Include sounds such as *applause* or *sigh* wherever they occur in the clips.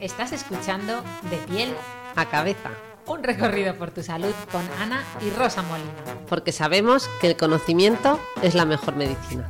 estás escuchando De piel a cabeza. Un recorrido por tu salud con Ana y Rosa Molina. Porque sabemos que el conocimiento es la mejor medicina.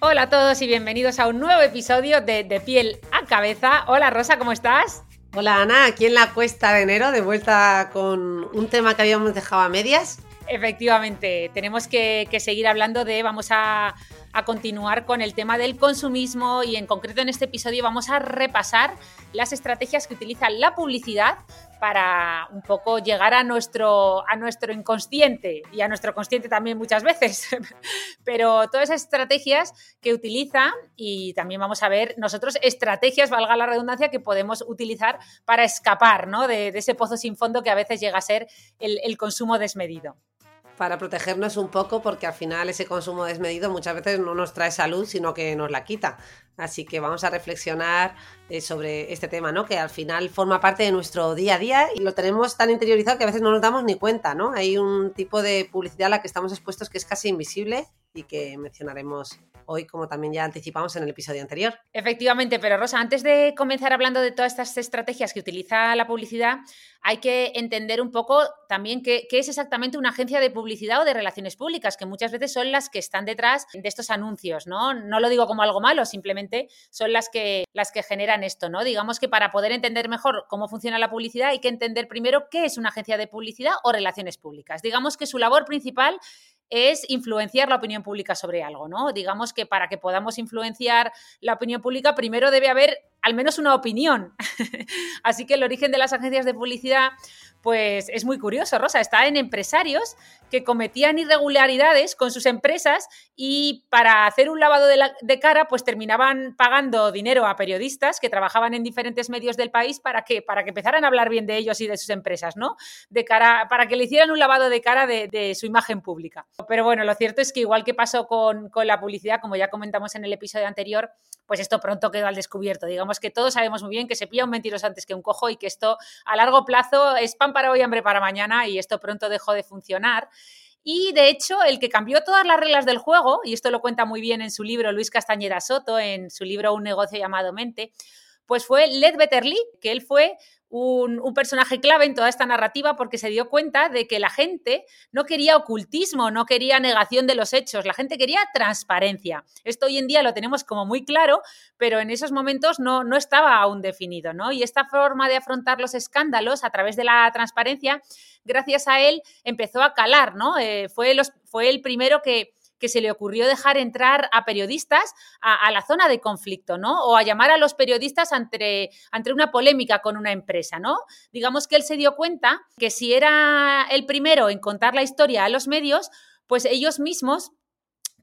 Hola a todos y bienvenidos a un nuevo episodio de De piel a cabeza. Hola Rosa, ¿cómo estás? Hola Ana, aquí en la cuesta de enero, de vuelta con un tema que habíamos dejado a medias. Efectivamente, tenemos que, seguir hablando de, vamos a, a, continuar con el tema del consumismo y en concreto en este episodio vamos a repasar las estrategias que utiliza la publicidad para un poco llegar a nuestro, a nuestro inconsciente y a nuestro consciente también muchas veces. *laughs* Pero todas esas estrategias que utiliza y también vamos a ver nosotros estrategias, valga la redundancia, que podemos utilizar para escapar ¿no? de, ese pozo sin fondo que a veces llega a ser el consumo desmedido para protegernos un poco porque al final ese consumo desmedido muchas veces no nos trae salud, sino que nos la quita. Así que vamos a reflexionar eh, sobre este tema, ¿no? Que al final forma parte de nuestro día a día y lo tenemos tan interiorizado que a veces no nos damos ni cuenta, ¿no? Hay un tipo de publicidad a la que estamos expuestos que es casi invisible y que mencionaremos hoy, como también ya anticipamos en el episodio anterior. Efectivamente, pero Rosa, antes de comenzar hablando de todas estas estrategias que utiliza la publicidad, hay que entender un poco también qué, es exactamente una agencia de publicidad o de relaciones públicas, que muchas veces son las que están detrás de estos anuncios, ¿no? No lo digo como algo malo, simplemente son las que, las que generan esto, ¿no? Digamos que para poder entender mejor cómo funciona la publicidad hay que entender primero qué es una agencia de publicidad o relaciones públicas. Digamos que su labor principal es influenciar la opinión pública sobre algo, ¿no? Digamos que para que podamos influenciar la opinión pública, primero debe haber al menos una opinión. *laughs* Así que el origen de las agencias de publicidad pues es muy curioso, Rosa. Está en empresarios que cometían irregularidades con sus empresas y para hacer un lavado de, cara, pues terminaban pagando dinero a periodistas que trabajaban en diferentes medios del país para que, para que empezaran a hablar bien de ellos y de sus empresas, ¿no? De cara, para que le hicieran un lavado de cara de, su imagen pública. Pero bueno, lo cierto es que igual que pasó con, con la publicidad, como ya comentamos en el episodio anterior, pues esto pronto quedó al descubierto. Digamos que todos sabemos muy bien que se pilla un mentiroso antes que un cojo y que esto a largo plazo es pan para hoy, hambre para mañana y esto pronto dejó de funcionar. Y de hecho, el que cambió todas las reglas del juego, y esto lo cuenta muy bien en su libro Luis Castañeda Soto, en su libro Un negocio llamado Mente, pues fue Led Betterly, que él fue un, personaje clave en toda esta narrativa porque se dio cuenta de que la gente no quería ocultismo, no quería negación de los hechos, la gente quería transparencia. Esto hoy en día lo tenemos como muy claro, pero en esos momentos no, no estaba aún definido, ¿no? Y esta forma de afrontar los escándalos a través de la transparencia, gracias a él, empezó a calar, ¿no? Eh, fue, los, fue el primero que que se le ocurrió dejar entrar a periodistas a, la zona de conflicto, ¿no? O a llamar a los periodistas ante, ante una polémica con una empresa, ¿no? Digamos que él se dio cuenta que si era el primero en contar la historia a los medios, pues ellos mismos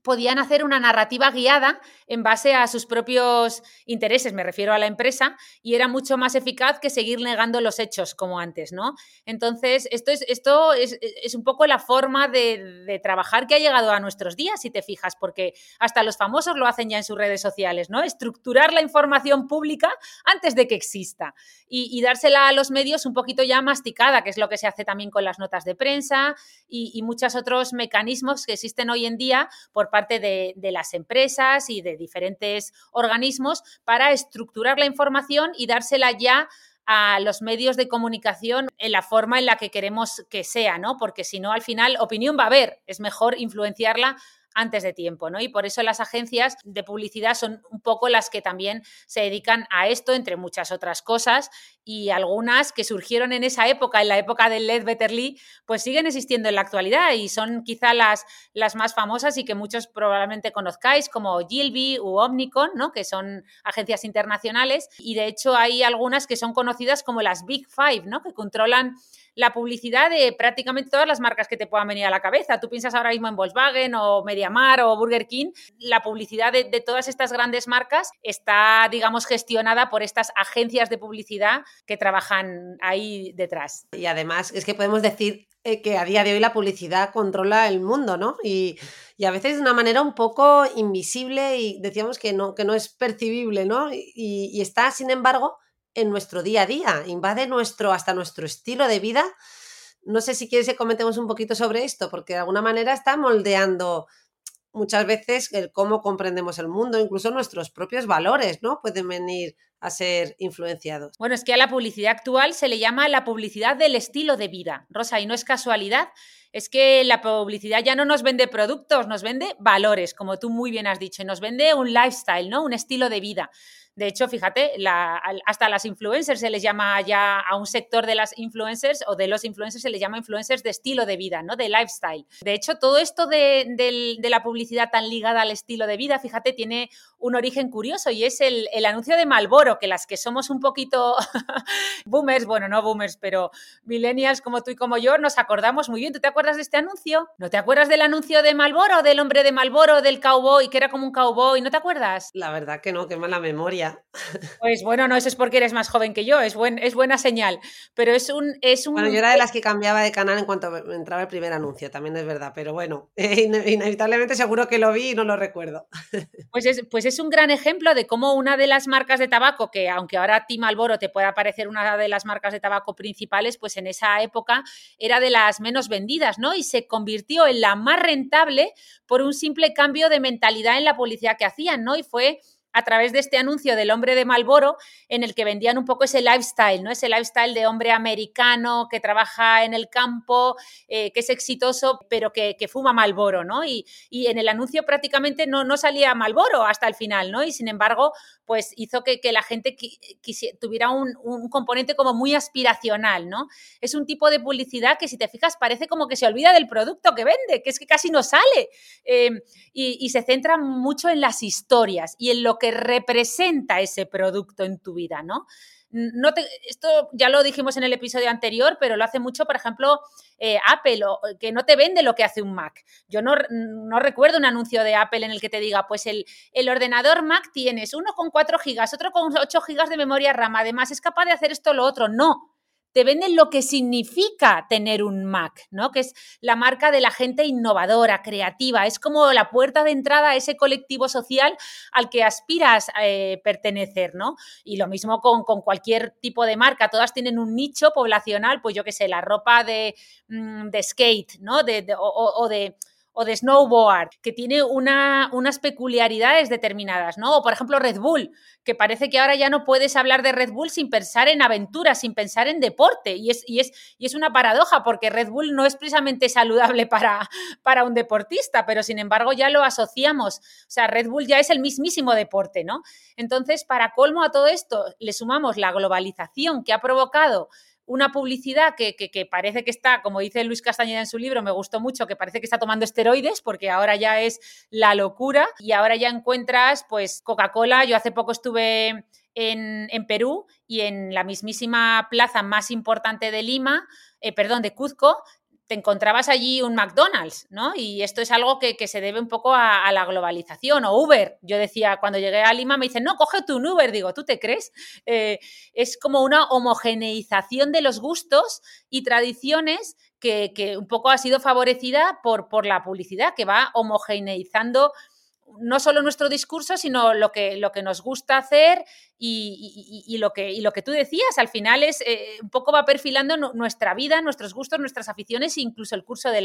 podían hacer una narrativa guiada en base a sus propios intereses, me refiero a la empresa, y era mucho más eficaz que seguir negando los hechos como antes, ¿no? Entonces, esto es, esto es, un poco la forma de, trabajar que ha llegado a nuestros días, si te fijas, porque hasta los famosos lo hacen ya en sus redes sociales, ¿no? Estructurar la información pública antes de que exista y, dársela a los medios un poquito ya masticada, que es lo que se hace también con las notas de prensa y, y muchos otros mecanismos que existen hoy en día por parte de, de las empresas y de diferentes organismos para estructurar la información y dársela ya a los medios de comunicación en la forma en la que queremos que sea, ¿no? Porque si no, al final, opinión va a haber. Es mejor influenciarla antes de tiempo, ¿no? Y por eso las agencias de publicidad son un poco las que también se dedican a esto, entre muchas otras cosas, y algunas que surgieron en esa época, en la época del Led Betterly, pues siguen existiendo en la actualidad y son quizá las, las más famosas y que muchos probablemente conozcáis, como Gilby u Omnicon, ¿no? Que son agencias internacionales, y de hecho hay algunas que son conocidas como las Big Five, ¿no? Que controlan la publicidad de prácticamente todas las marcas que te puedan venir a la cabeza. Tú piensas ahora mismo en Volkswagen o Mediamar o Burger King, la publicidad de, todas estas grandes marcas está, digamos, gestionada por estas agencias de publicidad que trabajan ahí detrás. Y además es que podemos decir eh, que a día de hoy la publicidad controla el mundo, ¿no? Y, a veces de una manera un poco invisible y decíamos que no, que no es percibible, ¿no? y está, sin embargo, en nuestro día a día, invade nuestro, hasta nuestro estilo de vida. No sé si quieres que comentemos un poquito sobre esto, porque de alguna manera está moldeando muchas veces el cómo comprendemos el mundo, incluso nuestros propios valores, ¿no? Pueden venir a ser influenciados. Bueno, es que a la publicidad actual se le llama la publicidad del estilo de vida, Rosa, y no es casualidad, es que la publicidad ya no nos vende productos, nos vende valores, como tú muy bien has dicho, y nos vende un lifestyle, ¿no? Un estilo de vida. De hecho, fíjate, hasta las influencers se les llama ya a un sector de las influencers o de los influencers se les llama influencers de estilo de vida, ¿no? De lifestyle. De hecho, todo esto de, la publicidad tan ligada al estilo de vida, fíjate, tiene un origen curioso y es el, anuncio de Malboro, que las que somos un poquito *laughs* boomers, bueno, no boomers, pero millennials como tú y como yo, nos acordamos muy bien. ¿Tú te acuerdas de este anuncio? ¿No te acuerdas del anuncio de Malboro, del hombre de Malboro, del cowboy, que era como un cowboy? ¿No te acuerdas? La verdad que no, qué mala memoria. Pues bueno, no, eso es porque eres más joven que yo, es, buen, es buena señal. Pero es un, es un. Bueno, yo era de las que cambiaba de canal en cuanto entraba el primer anuncio, también es verdad, pero bueno, *laughs* inevitablemente seguro que lo vi y no lo recuerdo. *laughs* Pues es, pues es un gran ejemplo de cómo una de las marcas de tabaco, que aunque ahora a ti Malboro te pueda parecer una de las marcas de tabaco principales, pues en esa época era de las menos vendidas, ¿no? Y se convirtió en la más rentable por un simple cambio de mentalidad en la publicidad que hacían, ¿no? Y fue a través de este anuncio del hombre de Malboro, en el que vendían un poco ese lifestyle, ¿no? Ese lifestyle de hombre americano que trabaja en el campo, eh, que es exitoso, pero que, fuma Malboro, ¿no? Y, en el anuncio prácticamente no, no salía Malboro hasta el final, ¿no? Y sin embargo, pues hizo que, la gente tuviera un, componente como muy aspiracional, ¿no? Es un tipo de publicidad que si te fijas parece como que se olvida del producto que vende, que es que casi no sale. Em, y, y se centra mucho en las historias y en lo que representa ese producto en tu vida, ¿no? No esto ya lo dijimos en el episodio anterior, pero lo hace mucho, por ejemplo, eh, Apple, que no te vende lo que hace un Mac. Yo no, no, recuerdo un anuncio de Apple en el que te diga, pues el, el ordenador Mac tienes uno con 4 gigas, otro con 8 gigas de memoria RAM, además es capaz de hacer esto o lo otro. No, te venden lo que significa tener un Mac, ¿no? Que es la marca de la gente innovadora, creativa. Es como la puerta de entrada a ese colectivo social al que aspiras eh, pertenecer, ¿no? Y lo mismo con, cualquier tipo de marca. Todas tienen un nicho poblacional, pues yo qué sé, la ropa de, mm, skate, ¿no? o de o de snowboard, que tiene unas peculiaridades determinadas, ¿no? O por ejemplo Red Bull, que parece que ahora ya no puedes hablar de Red Bull sin pensar en aventura, sin pensar en deporte. Y es, y es, y es una paradoja, porque Red Bull no es precisamente saludable *laughs* para, para un deportista, pero sin embargo ya lo asociamos. O sea, Red Bull ya es el mismísimo deporte, ¿no? Entonces, para colmo a todo esto, le sumamos la globalización que ha provocado una publicidad que, parece que está, como dice Luis Castañeda en su libro, me gustó mucho, que parece que está tomando esteroides porque ahora ya es la locura y ahora ya encuentras pues Coca-Cola. Yo hace poco estuve en, en, Perú y en la mismísima plaza más importante de Lima, eh, perdón, de Cuzco, te encontrabas allí un McDonald's, ¿no? Y esto es algo que, se debe un poco a, la globalización o Uber. Yo decía, cuando llegué a Lima me dicen, no, coge tu Uber. Digo, ¿tú te crees? Eh, es como una homogeneización de los gustos y tradiciones que, que, un poco ha sido favorecida por, por la publicidad, que va homogeneizando no solo nuestro discurso, sino lo que, lo que nos gusta hacer y, lo que, lo que tú decías, al final es eh, un poco va perfilando nuestra vida, nuestros gustos, nuestras aficiones e incluso el curso de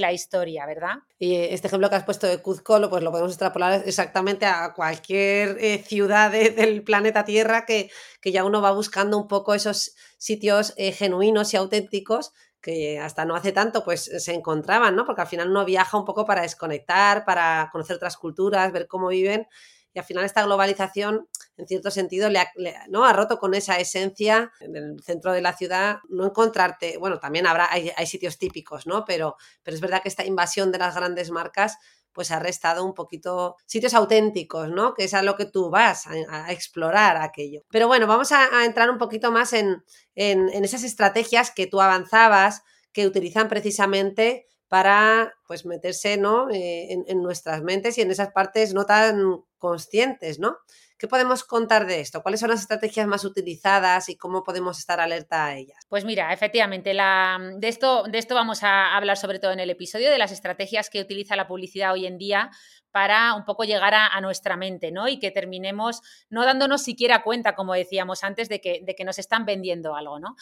la, historia, ¿verdad? Y este ejemplo que has puesto de Cuzco, pues lo podemos extrapolar exactamente a cualquier eh, ciudad del planeta Tierra que, que, ya uno va buscando un poco esos sitios eh, genuinos y auténticos que hasta no hace tanto pues se encontraban, ¿no? Porque al final uno viaja un poco para desconectar, para conocer otras culturas, ver cómo viven y al final esta globalización en cierto sentido ha, ¿no? ha roto con esa esencia en el centro de la ciudad, no encontrarte, bueno, también habrá, hay, hay sitios típicos, ¿no? Pero, pero es verdad que esta invasión de las grandes marcas pues ha restado un poquito sitios auténticos, ¿no? Que es a lo que tú vas a, explorar aquello. Pero bueno, vamos a, entrar un poquito más en, en, esas estrategias que tú avanzabas, que utilizan precisamente para pues meterse ¿no? Eh, en, en, nuestras mentes y en esas partes no tan conscientes, ¿no? ¿Qué podemos contar de esto? ¿Cuáles son las estrategias más utilizadas y cómo podemos estar alerta a ellas? Pues mira, efectivamente, la, de, esto, de esto vamos a hablar sobre todo en el episodio, de las estrategias que utiliza la publicidad hoy en día para un poco llegar a, nuestra mente, ¿no? Y que terminemos no dándonos siquiera cuenta, como decíamos antes, de que, de que nos están vendiendo algo, ¿no?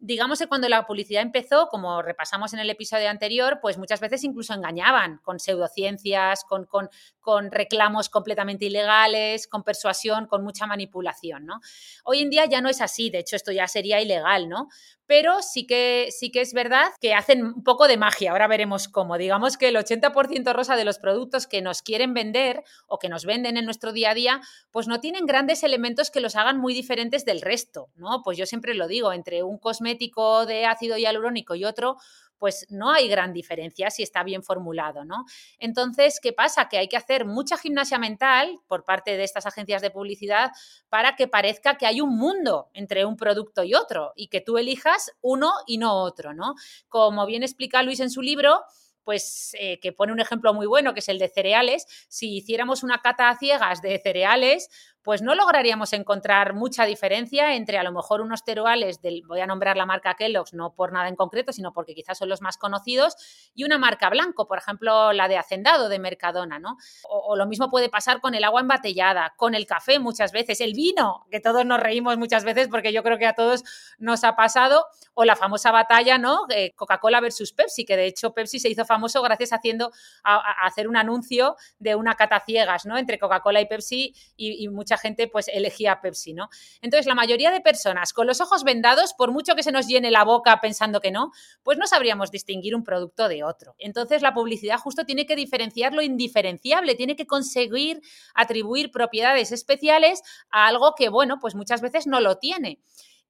digamos que cuando la publicidad empezó, como repasamos en el episodio anterior, pues muchas veces incluso engañaban con pseudociencias, con, con, con reclamos completamente ilegales, con persuasión, con mucha manipulación, ¿no? Hoy en día ya no es así, de hecho esto ya sería ilegal, ¿no? Pero sí que, sí que es verdad que hacen un poco de magia. Ahora veremos cómo. Digamos que el 80% rosa de los productos que nos quieren vender o que nos venden en nuestro día a día, pues no tienen grandes elementos que los hagan muy diferentes del resto, ¿no? Pues yo siempre lo digo, entre un cosmético de ácido hialurónico y otro, pues no hay gran diferencia si está bien formulado, ¿no? Entonces, ¿qué pasa? Que hay que hacer mucha gimnasia mental por parte de estas agencias de publicidad para que parezca que hay un mundo entre un producto y otro y que tú elijas uno y no otro, ¿no? Como bien explica Luis en su libro, pues eh, que pone un ejemplo muy bueno, que es el de cereales. Si hiciéramos una cata a ciegas de cereales, pues no lograríamos encontrar mucha diferencia entre a lo mejor unos cereales del, voy a nombrar la marca Kellogg's, no por nada en concreto, sino porque quizás son los más conocidos, y una marca blanco, por ejemplo, la de Hacendado de Mercadona, ¿no? O, lo mismo puede pasar con el agua embotellada, con el café muchas veces, el vino, que todos nos reímos muchas veces porque yo creo que a todos nos ha pasado, o la famosa batalla, ¿no? Coca-Cola versus Pepsi, que de hecho Pepsi se hizo famoso gracias a haciendo a, hacer un anuncio de una cata ciegas, ¿no? Entre Coca-Cola y Pepsi y, y mucha gente pues elegía Pepsi, ¿no? Entonces, la mayoría de personas con los ojos vendados, por mucho que se nos llene la boca pensando que no, pues no sabríamos distinguir un producto de otro. Entonces, la publicidad justo tiene que diferenciar lo indiferenciable, tiene que conseguir atribuir propiedades especiales a algo que, bueno, pues muchas veces no lo tiene.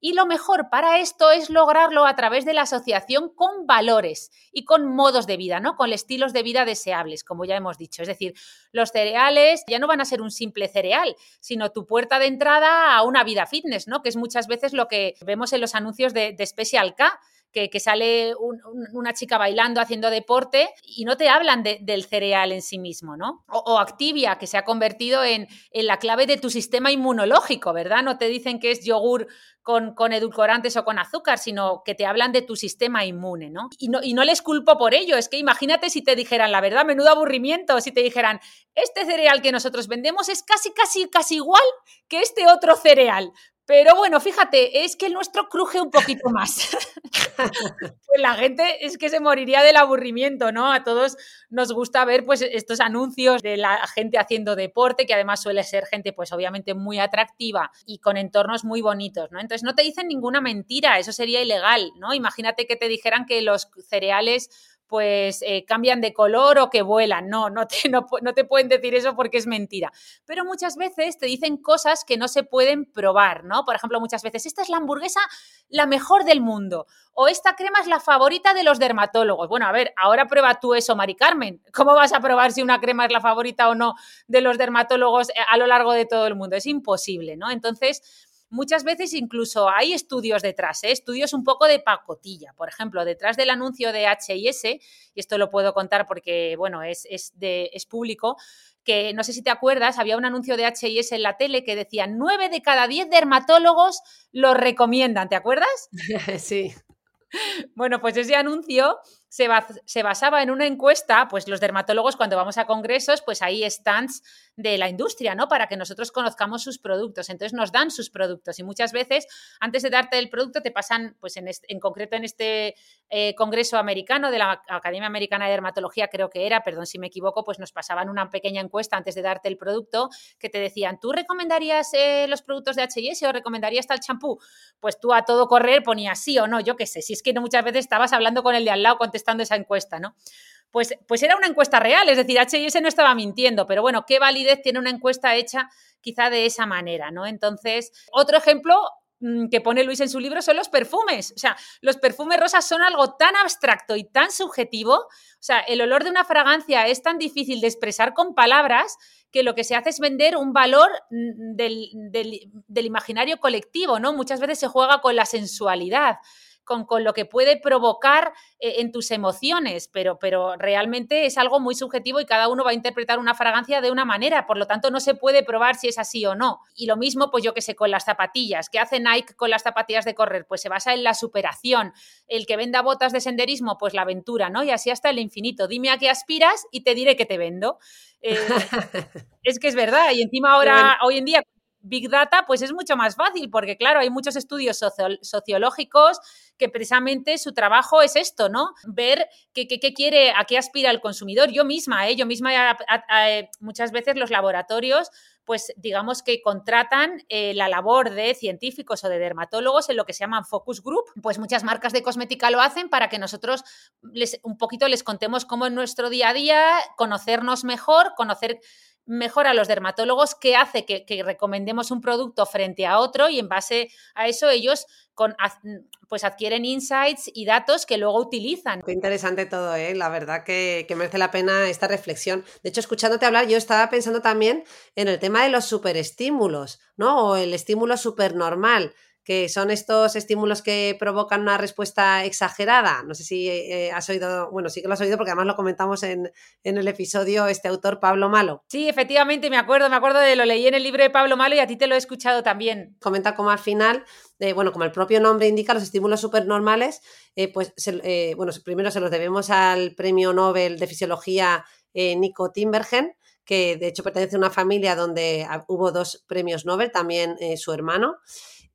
Y lo mejor para esto es lograrlo a través de la asociación con valores y con modos de vida, ¿no? Con estilos de vida deseables, como ya hemos dicho. Es decir, los cereales ya no van a ser un simple cereal, sino tu puerta de entrada a una vida fitness, ¿no? Que es muchas veces lo que vemos en los anuncios de, de Special K que, sale una chica bailando, haciendo deporte y no te hablan del cereal en sí mismo, ¿no? O, Activia, que se ha convertido en, la clave de tu sistema inmunológico, ¿verdad? No te dicen que es yogur con, con, edulcorantes o con azúcar, sino que te hablan de tu sistema inmune, ¿no? Y, ¿no? y no les culpo por ello, es que imagínate si te dijeran, la verdad, menudo aburrimiento, si te dijeran, este cereal que nosotros vendemos es casi, casi, casi igual que este otro cereal, pero bueno, fíjate, es que el nuestro cruje un poquito más. *laughs* pues la gente es que se moriría del aburrimiento, ¿no? A todos nos gusta ver pues estos anuncios de la gente haciendo deporte, que además suele ser gente pues obviamente muy atractiva y con entornos muy bonitos, ¿no? Entonces no te dicen ninguna mentira, eso sería ilegal, ¿no? Imagínate que te dijeran que los cereales pues eh, cambian de color o que vuelan. No, no te, no, te pueden decir eso porque es mentira. Pero muchas veces te dicen cosas que no se pueden probar, ¿no? Por ejemplo, muchas veces, esta es la hamburguesa la mejor del mundo o esta crema es la favorita de los dermatólogos. Bueno, a ver, ahora prueba tú eso, Mari Carmen. ¿Cómo vas a probar si una crema es la favorita o no de los dermatólogos eh, a lo largo de todo el mundo? Es imposible, ¿no? Entonces, Muchas veces incluso hay estudios detrás, ¿eh? estudios un poco de pacotilla. Por ejemplo, detrás del anuncio de HIS, y esto lo puedo contar porque, bueno, es, de, es público, que no sé si te acuerdas, había un anuncio de HIS en la tele que decía 9 de cada 10 dermatólogos lo recomiendan, ¿te acuerdas? *laughs* Sí. Bueno, pues ese anuncio se, basaba en una encuesta, pues los dermatólogos cuando vamos a congresos, pues hay stands de la industria, ¿no? Para que nosotros conozcamos sus productos. Entonces nos dan sus productos y muchas veces antes de darte el producto te pasan, pues en, en concreto en este eh, congreso americano de la Academia Americana de Dermatología, creo que era, perdón si me equivoco, pues nos pasaban una pequeña encuesta antes de darte el producto que te decían, ¿tú recomendarías eh, los productos de H&S o recomendarías tal champú? Pues tú a todo correr ponías sí o no, yo qué sé, si es que muchas veces estabas hablando con el de al lado contestando esa encuesta, ¿no? Pues, pues era una encuesta real, es decir, H&S no estaba mintiendo, pero bueno, ¿qué validez tiene una encuesta hecha quizá de esa manera, ¿no? Entonces, otro ejemplo mm, que pone Luis en su libro son los perfumes. O sea, los perfumes rosas son algo tan abstracto y tan subjetivo. O sea, el olor de una fragancia es tan difícil de expresar con palabras que lo que se hace es vender un valor mm, del, del imaginario colectivo, ¿no? Muchas veces se juega con la sensualidad con, lo que puede provocar eh, en tus emociones, pero, pero realmente es algo muy subjetivo y cada uno va a interpretar una fragancia de una manera, por lo tanto no se puede probar si es así o no. Y lo mismo, pues yo que sé, con las zapatillas. ¿Qué hace Nike con las zapatillas de correr? Pues se basa en la superación. El que venda botas de senderismo, pues la aventura, ¿no? Y así hasta el infinito. Dime a qué aspiras y te diré que te vendo. Eh, *laughs* es que es verdad. Y encima ahora, hoy en día, Big Data, pues es mucho más fácil, porque claro, hay muchos estudios sociológicos que precisamente su trabajo es esto, ¿no? Ver qué, quiere, a qué aspira el consumidor. Yo misma, ¿eh? yo misma muchas veces los laboratorios pues digamos que contratan eh, la labor de científicos o de dermatólogos en lo que se llaman focus group. Pues muchas marcas de cosmética lo hacen para que nosotros les, un poquito les contemos cómo en nuestro día a día conocernos mejor, conocer mejor a los dermatólogos qué hace que, recomendemos un producto frente a otro y en base a eso ellos pues adquieren insights y datos que luego utilizan. Qué interesante todo, ¿eh? la verdad que, que, merece la pena esta reflexión. De hecho, escuchándote hablar, yo estaba pensando también en el tema de los superestímulos, ¿no? O el estímulo supernormal que son estos estímulos que provocan una respuesta exagerada. No sé si eh, has oído, bueno, sí que lo has oído porque además lo comentamos en, el episodio este autor Pablo Malo. Sí, efectivamente, me acuerdo, me acuerdo de lo leí en el libro de Pablo Malo y a ti te lo he escuchado también. Comenta como al final, eh, bueno, como el propio nombre indica, los estímulos supernormales, eh, pues, bueno, primero se los debemos al premio Nobel de Fisiología Nico Timbergen, que de hecho pertenece a una familia donde hubo dos premios Nobel, también su hermano.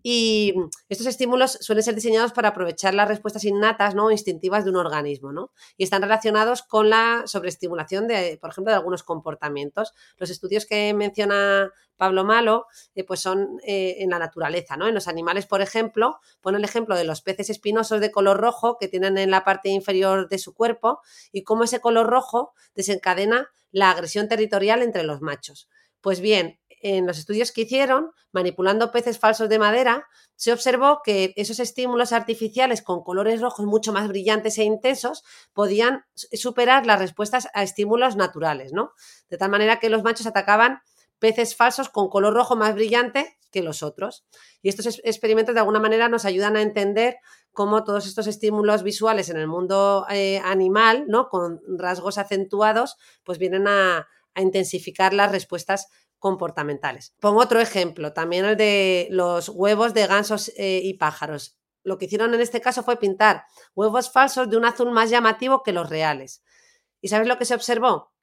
Y estos estímulos suelen ser diseñados para aprovechar las respuestas innatas, ¿no? instintivas de un organismo, ¿no? Y están relacionados con la sobreestimulación de, por ejemplo, de algunos comportamientos. Los estudios que menciona Pablo Malo, eh, pues son eh, en la naturaleza, ¿no? En los animales, por ejemplo, pone el ejemplo de los peces espinosos de color rojo que tienen en la parte inferior de su cuerpo y cómo ese color rojo desencadena la agresión territorial entre los machos. Pues bien, en los estudios que hicieron, manipulando peces falsos de madera, se observó que esos estímulos artificiales con colores rojos mucho más brillantes e intensos podían superar las respuestas a estímulos naturales, ¿no? De tal manera que los machos atacaban peces falsos con color rojo más brillante que los otros. Y estos experimentos de alguna manera nos ayudan a entender cómo todos estos estímulos visuales en el mundo eh, animal, ¿no? Con rasgos acentuados, pues vienen a, a intensificar las respuestas comportamentales. Pongo otro ejemplo, también el de los huevos de gansos eh, y pájaros. Lo que hicieron en este caso fue pintar huevos falsos de un azul más llamativo que los reales. ¿Y sabes lo que se observó?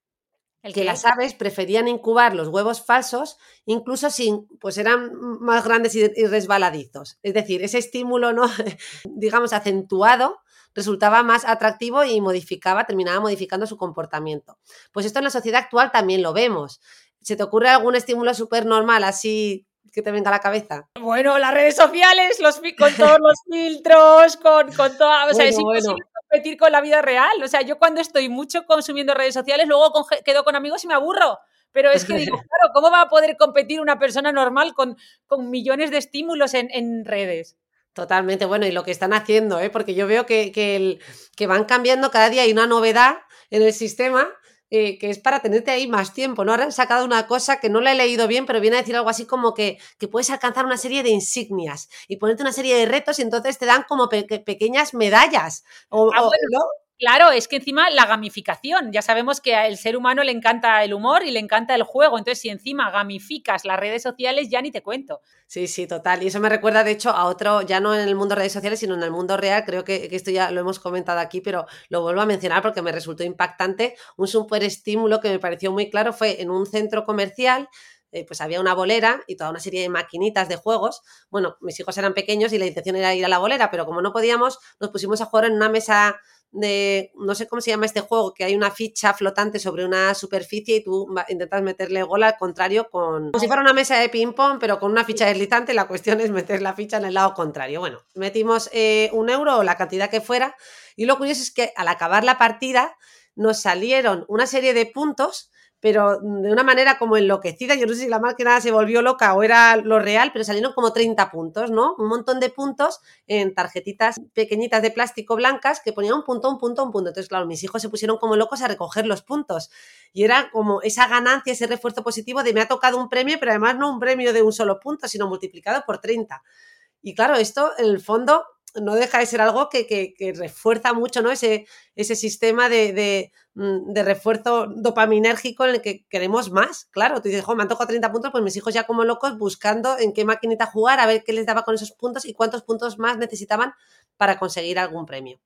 El que las aves preferían incubar los huevos falsos, incluso si pues eran más grandes y, resbaladizos. Es decir, ese estímulo, ¿no? *laughs* digamos, acentuado, resultaba más atractivo y modificaba, terminaba modificando su comportamiento. Pues esto en la sociedad actual también lo vemos. ¿Se te ocurre algún estímulo súper normal así que te venga a la cabeza? Bueno, las redes sociales, los, con todos los *laughs* filtros, con, con toda. O sea, es imposible competir con la vida real. O sea, yo cuando estoy mucho consumiendo redes sociales, luego quedo con amigos y me aburro. Pero es que digo, *laughs* claro, ¿cómo va a poder competir una persona normal con, con millones de estímulos en, en redes? Totalmente, bueno, y lo que están haciendo, ¿eh? porque yo veo que, que, el, que van cambiando, cada día hay una novedad en el sistema eh, que es para tenerte ahí más tiempo, ¿no? Ahora han sacado una cosa que no la he leído bien, pero viene a decir algo así como que, que puedes alcanzar una serie de insignias y ponerte una serie de retos y entonces te dan como pequeñas medallas. O, ah, Claro, es que encima la gamificación, ya sabemos que al ser humano le encanta el humor y le encanta el juego, entonces si encima gamificas las redes sociales ya ni te cuento. Sí, sí, total. Y eso me recuerda de hecho a otro, ya no en el mundo de redes sociales, sino en el mundo real, creo que, esto ya lo hemos comentado aquí, pero lo vuelvo a mencionar porque me resultó impactante. Un súper estímulo que me pareció muy claro fue en un centro comercial eh, pues había una bolera y toda una serie de maquinitas de juegos. Bueno, mis hijos eran pequeños y la intención era ir a la bolera, pero como no podíamos, nos pusimos a jugar en una mesa de, no sé cómo se llama este juego, que hay una ficha flotante sobre una superficie y tú intentas meterle gol al contrario con, como si fuera una mesa de ping-pong, pero con una ficha deslizante, la cuestión es meter la ficha en el lado contrario. Bueno, metimos eh, un euro o la cantidad que fuera y lo curioso es que al acabar la partida nos salieron una serie de puntos pero de una manera como enloquecida. Yo no sé si la máquina se volvió loca o era lo real, pero salieron como 30 puntos, ¿no? Un montón de puntos en tarjetitas pequeñitas de plástico blancas que ponían un punto, un punto, un punto. Entonces, claro, mis hijos se pusieron como locos a recoger los puntos. Y era como esa ganancia, ese refuerzo positivo de me ha tocado un premio, pero además no un premio de un solo punto, sino multiplicado por 30. Y claro, esto en el fondo no deja de ser algo que, refuerza mucho ¿no? ese, ese sistema de, mm, de, refuerzo dopaminérgico en el que queremos más. Claro, tú dices, me han tocado 30 puntos, pues mis hijos ya como locos buscando en qué maquinita jugar, a ver qué les daba con esos puntos y cuántos puntos más necesitaban para conseguir algún premio.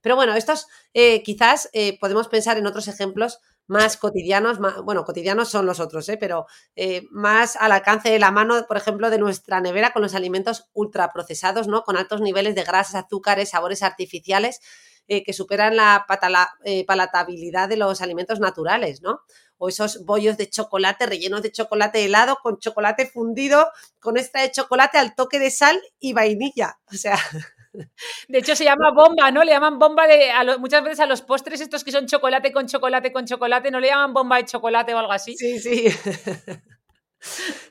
Pero bueno, estos eh, quizás eh, podemos pensar en otros ejemplos más cotidianos, bueno, cotidianos son los otros, ¿eh? pero eh, más al alcance de la mano, por ejemplo, de nuestra nevera con los alimentos ultraprocesados, ¿no? Con altos niveles de grasas, azúcares, sabores artificiales eh, que superan la palatabilidad de los alimentos naturales, ¿no? O esos bollos de chocolate rellenos de chocolate helado con chocolate fundido, con extra de chocolate al toque de sal y vainilla. O sea, *laughs* de hecho, se llama bomba, ¿no? Le llaman bomba de. muchas veces a los postres, estos que son chocolate con chocolate con chocolate, ¿no le llaman bomba de chocolate o algo así? Sí, sí.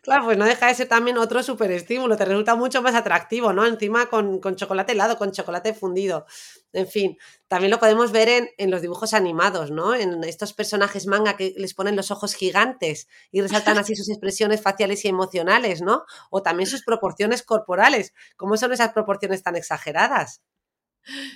Claro, pues no deja de ser también otro súper estímulo, te resulta mucho más atractivo, ¿no? Encima con, chocolate helado, con chocolate fundido. En fin, también lo podemos ver en, en, los dibujos animados, ¿no? En estos personajes manga que les ponen los ojos gigantes y resaltan así sus expresiones faciales y emocionales, ¿no? O también sus proporciones corporales. ¿Cómo son esas proporciones tan exageradas?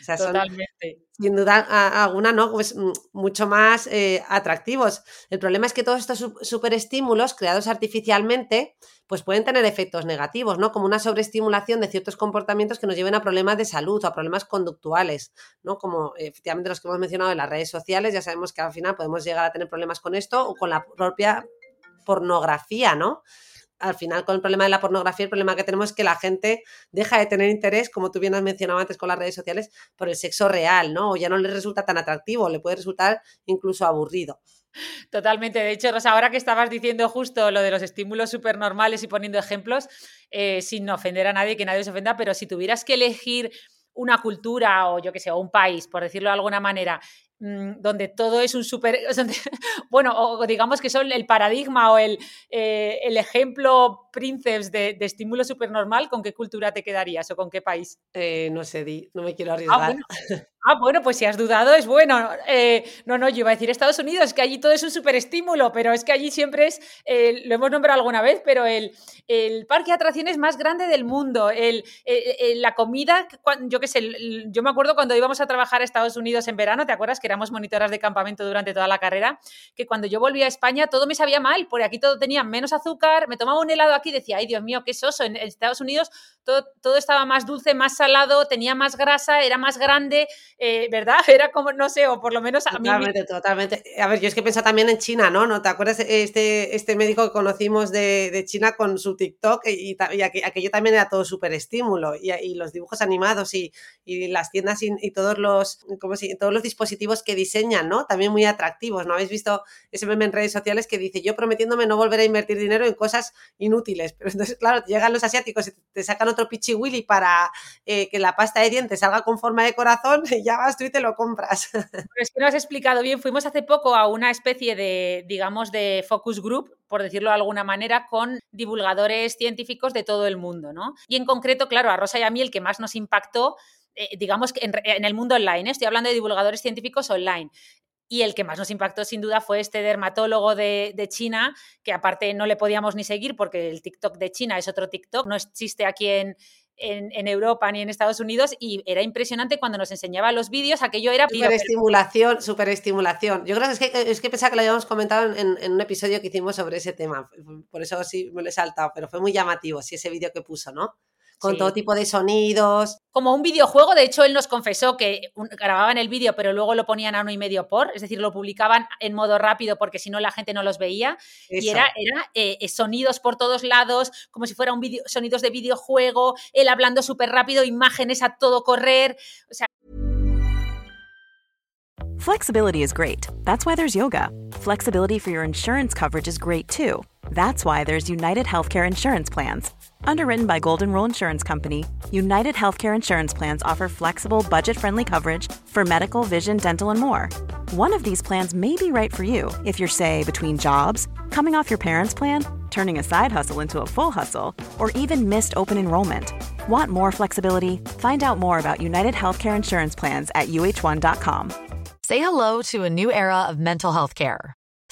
Totalmente. sin duda alguna, ¿no? Pues mm, mucho más eh, atractivos. El problema es que todos estos superestímulos creados artificialmente, pues pueden tener efectos negativos, ¿no? Como una sobreestimulación de ciertos comportamientos que nos lleven a problemas de salud o a problemas conductuales, ¿no? Como efectivamente los que hemos mencionado en las redes sociales, ya sabemos que al final podemos llegar a tener problemas con esto o con la propia pornografía, ¿no? Al final con el problema de la pornografía, el problema que tenemos es que la gente deja de tener interés, como tú bien has mencionado antes con las redes sociales, por el sexo real, ¿no? O ya no le resulta tan atractivo, le puede resultar incluso aburrido. Totalmente. De hecho, Rosa, ahora que estabas diciendo justo lo de los estímulos supernormales y poniendo ejemplos, eh, sin ofender a nadie, que nadie se ofenda, pero si tuvieras que elegir una cultura o yo que sé, o un país, por decirlo de alguna manera, donde todo es un súper, *laughs* *laughs* bueno, o digamos que son el paradigma o el, eh, el ejemplo princeps de, estímulo supernormal, ¿con qué cultura te quedarías o con qué país? Eh, no sé, Di, no me quiero ah, arriesgar. Ah, bueno. pues si has dudado es bueno. Eh, no, no, yo iba a decir Estados Unidos, que allí todo es un súper estímulo, pero es que allí siempre es, lo hemos nombrado alguna vez, pero el, el, parque de atracciones más grande del mundo, el, la comida, yo qué sé, yo me acuerdo cuando íbamos a trabajar a Estados Unidos en verano, ¿te acuerdas que éramos monitoras de campamento durante toda la carrera? Que cuando yo volvía a España todo me sabía mal, porque aquí todo tenía menos azúcar, me tomaba un helado aquí decía, ay Dios mío, qué soso. En Estados Unidos todo, todo estaba más dulce, más salado, tenía más grasa, era más grande, eh, ¿verdad? *laughs* Era como, no sé, o por lo menos a mí. Totalmente, A ver, yo es que pienso también en China, ¿no? ¿No te acuerdas este, este médico que conocimos de, de China con su TikTok y, y, aquello también era todo súper estímulo y, y, los dibujos animados y, y las tiendas y, todos los, como si, todos los dispositivos que diseñan, ¿no? También muy atractivos, ¿no? Habéis visto ese meme en redes sociales que dice, yo prometiéndome no volver a invertir dinero en cosas inútiles, *laughs* pero entonces, claro, llegan los asiáticos y te sacan otro pichi willy para eh, que la pasta de dientes salga con forma de corazón, *laughs* ya vas tú y te lo compras. *laughs* es que no has explicado bien. Fuimos hace poco a una especie de, digamos, de focus group, por decirlo de alguna manera, con divulgadores científicos de todo el mundo, ¿no? Y en concreto, claro, a Rosa y a mí el que más nos impactó eh, digamos, en, en, el mundo online, ¿eh? estoy hablando de divulgadores científicos online. Y el que más nos impactó sin duda fue este dermatólogo de, China, que aparte no le podíamos ni seguir porque el TikTok de China es otro TikTok, no existe aquí en, en, Europa ni en Estados Unidos y era impresionante cuando nos enseñaba los vídeos, aquello era... Superestimulación, superestimulación. Yo creo que es que, es que pensaba que lo habíamos comentado en, en, un episodio que hicimos sobre ese tema, por eso sí me lo he saltado, pero fue muy llamativo, sí, ese vídeo que puso, ¿no? Con todo tipo de sonidos. Como un videojuego, de hecho, él nos confesó que grababan el vídeo, pero luego lo ponían a uno y medio por, es decir, lo publicaban en modo rápido porque si no la gente no los veía. Y era, era eh, sonidos por todos lados, como si fuera un video, sonidos de videojuego, él hablando súper rápido, imágenes a todo correr. O sea. Flexibility is great. That's why there's yoga. Flexibility for your insurance coverage is great too. That's why there's United Healthcare Insurance Plans. Underwritten by Golden Rule Insurance Company, United Healthcare Insurance Plans offer flexible, budget friendly coverage for medical, vision, dental, and more. One of these plans may be right for you if you're, say, between jobs, coming off your parents' plan, turning a side hustle into a full hustle, or even missed open enrollment. Want more flexibility? Find out more about United Healthcare Insurance Plans at uh1.com. Say hello to a new era of mental health care.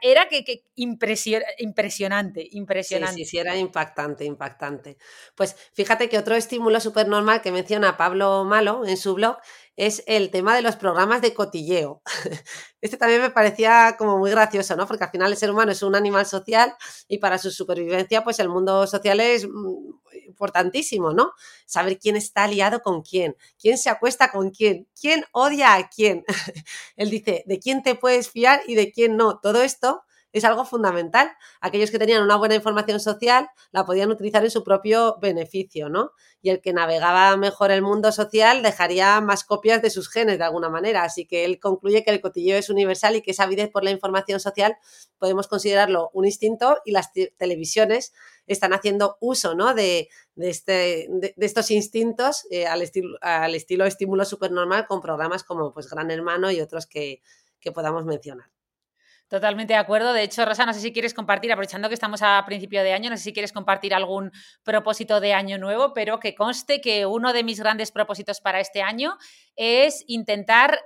Era que, que impresionante, impresionante. Sí, sí, sí, era impactante, impactante. Pues fíjate que otro estímulo súper normal que menciona Pablo Malo en su blog es el tema de los programas de cotilleo. *laughs* Este también me parecía como muy gracioso, ¿no? Porque al final el ser humano es un animal social y para su supervivencia, pues el mundo social es mm, importantísimo, ¿no? Saber quién está aliado con quién, quién se acuesta con quién, quién odia a quién. *laughs* Él dice, de quién te puedes fiar y de quién no. Todo esto es algo fundamental. Aquellos que tenían una buena información social la podían utilizar en su propio beneficio, ¿no? Y el que navegaba mejor el mundo social dejaría más copias de sus genes de alguna manera. Así que él concluye que el cotilleo es universal y que esa avidez por la información social podemos considerarlo un instinto y las televisiones están haciendo uso ¿no? de, este, de, estos instintos eh, al, estilo, al estilo estímulo supernormal con programas como pues, Gran Hermano y otros que podamos mencionar. Totalmente de acuerdo. De hecho, Rosa, no sé si quieres compartir, aprovechando que estamos a principio de año, no sé si quieres compartir algún propósito de año nuevo, pero que conste que uno de mis grandes propósitos para este año es intentar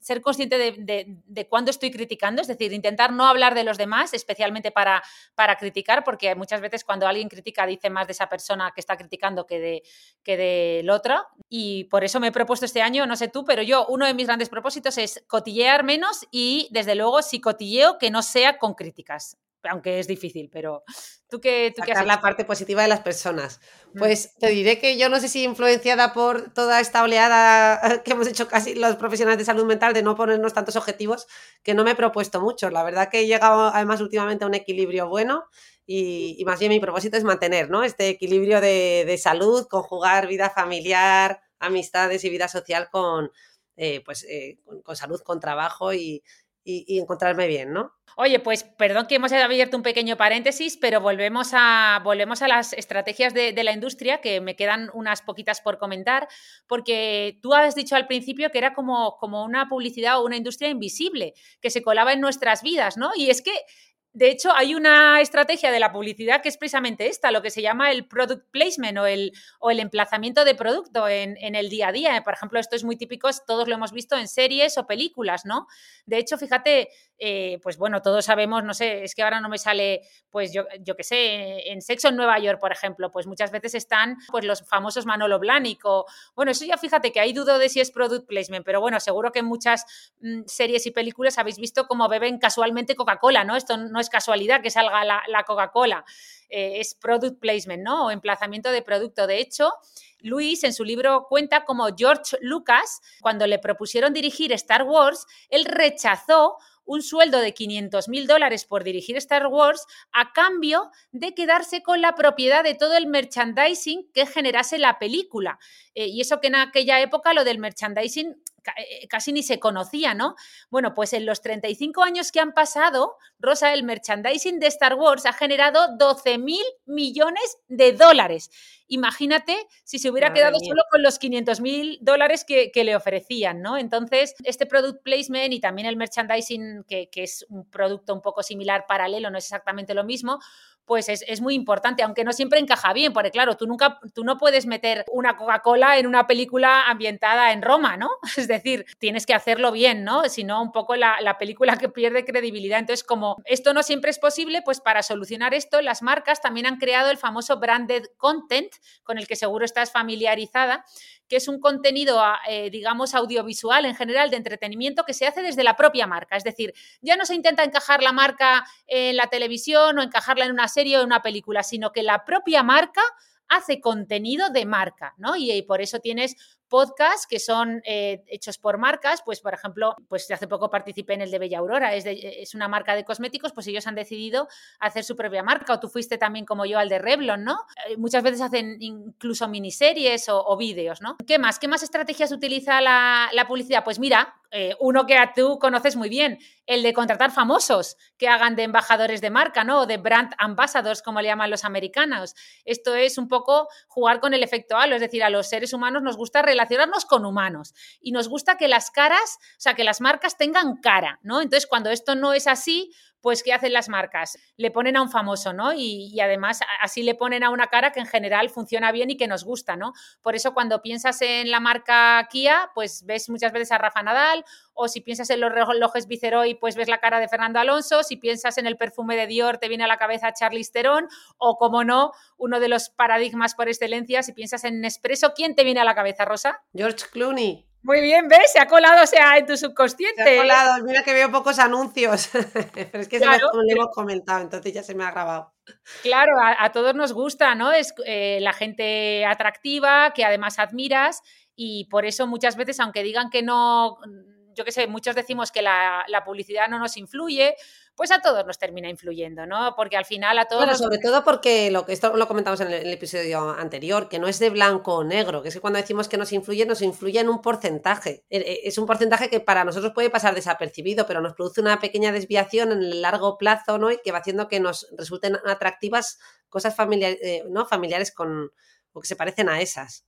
ser consciente de, cuándo estoy criticando, es decir, intentar no hablar de los demás, especialmente para, para criticar, porque muchas veces cuando alguien critica dice más de esa persona que está criticando que, de, que del otro. Y por eso me he propuesto este año, no sé tú, pero yo uno de mis grandes propósitos es cotillear menos y, desde luego, si cotilleo, que no sea con críticas aunque es difícil, pero tú que tú la parte positiva de las personas. Mm. Pues te diré que yo no sé si influenciada por toda esta oleada que hemos hecho casi los profesionales de salud mental de no ponernos tantos objetivos, que no me he propuesto mucho. La verdad que he llegado además últimamente a un equilibrio bueno y, más bien mi propósito es mantener ¿no? este equilibrio de, salud, conjugar vida familiar, amistades y vida social con, eh, pues, eh, con salud, con trabajo y, y, encontrarme bien, ¿no? Oye, pues perdón que hemos abierto un pequeño paréntesis, pero volvemos a, volvemos a las estrategias de, la industria, que me quedan unas poquitas por comentar, porque tú has dicho al principio que era como, como una publicidad o una industria invisible, que se colaba en nuestras vidas, ¿no? Y es que de hecho, hay una estrategia de la publicidad que es precisamente esta, lo que se llama el product placement o el, o el emplazamiento de producto en, en, el día a día. Por ejemplo, esto es muy típico, todos lo hemos visto en series o películas, ¿no? De hecho, fíjate, eh, pues bueno, todos sabemos, no sé, es que ahora no me sale, pues yo, yo qué sé, en Sexo en Nueva York, por ejemplo, pues muchas veces están pues los famosos Manolo Blahnik o, bueno, eso ya fíjate que hay dudo de si es product placement, pero bueno, seguro que en muchas mm, series y películas habéis visto cómo beben casualmente Coca-Cola, ¿no? Esto no es casualidad que salga la, la Coca-Cola, eh, es product placement, ¿no? O emplazamiento de producto. De hecho, Luis en su libro cuenta como George Lucas, cuando le propusieron dirigir Star Wars, él rechazó un sueldo de 500 mil dólares por dirigir Star Wars a cambio de quedarse con la propiedad de todo el merchandising que generase la película. Eh, y eso que en aquella época lo del merchandising casi ni se conocía, ¿no? Bueno, pues en los 35 años que han pasado, Rosa, el merchandising de Star Wars ha generado 12 mil millones de dólares. Imagínate si se hubiera quedado solo con los 500 mil dólares que, le ofrecían, ¿no? Entonces, este product placement y también el merchandising, que, que es un producto un poco similar, paralelo, no es exactamente lo mismo, pues es, muy importante, aunque no siempre encaja bien, porque claro, tú nunca, tú no puedes meter una Coca-Cola en una película ambientada en Roma, ¿no? *laughs* Es decir, tienes que hacerlo bien, ¿no? Si no, un poco la, la película que pierde credibilidad. Entonces, como esto no siempre es posible, pues para solucionar esto, las marcas también han creado el famoso branded content, con el que seguro estás familiarizada, que es un contenido, ah, eh, digamos, audiovisual en general de entretenimiento que se hace desde la propia marca. Es decir, ya no se intenta encajar la marca en la televisión o encajarla en una serie o en una película, sino que la propia marca hace contenido de marca, ¿no? y, por eso tienes podcasts que son eh, hechos por marcas, pues por ejemplo, pues hace poco participé en el de Bella Aurora, es, una marca de cosméticos, pues ellos han decidido hacer su propia marca, o tú fuiste también como yo al de Revlon, ¿no? Eh, muchas veces hacen incluso miniseries o, vídeos, ¿no? ¿Qué más? ¿Qué más estrategias utiliza la, publicidad? Pues mira, eh, uno que tú conoces muy bien, el de contratar famosos que hagan de embajadores de marca, ¿no? O de brand ambassadors, como le llaman los americanos. Esto es un poco jugar con el efecto halo, es decir, a los seres humanos nos gusta relacionarnos con humanos y nos gusta que las caras, o sea, que las marcas tengan cara, ¿no? Entonces, cuando esto no es así, pues ¿qué hacen las marcas? Le ponen a un famoso, ¿no? Y, además así le ponen a una cara que en general funciona bien y que nos gusta, ¿no? Por eso cuando piensas en la marca Kia, pues ves muchas veces a Rafa Nadal, o si piensas en los relojes Viceroy, pues ves la cara de Fernando Alonso, si piensas en el perfume de Dior, te viene a la cabeza Charlize Theron, o como no, uno de los paradigmas por excelencia, si piensas en Nespresso, ¿quién te viene a la cabeza, Rosa? George Clooney. Muy bien, ¿ves? Se ha colado, o sea, en tu subconsciente. Se ha colado, mira que veo pocos anuncios. *laughs* Pero es que se me, lo hemos comentado, entonces ya se me ha grabado. Claro, a, todos nos gusta, ¿no? Es eh, la gente atractiva, que además admiras, y por eso muchas veces, aunque digan que no, yo qué sé, muchos decimos que la, la publicidad no nos influye, pues a todos nos termina influyendo, ¿no? Porque al final a todos... Bueno, sobre todo porque lo que esto lo comentamos en el, episodio anterior, que no es de blanco o negro, que es que cuando decimos que nos influye, nos influye en un porcentaje. E, e, es un porcentaje que para nosotros puede pasar desapercibido, pero nos produce una pequeña desviación en el largo plazo, ¿no? Y que va haciendo que nos resulten atractivas cosas familiares, eh, ¿no? familiares con, o que se parecen a esas.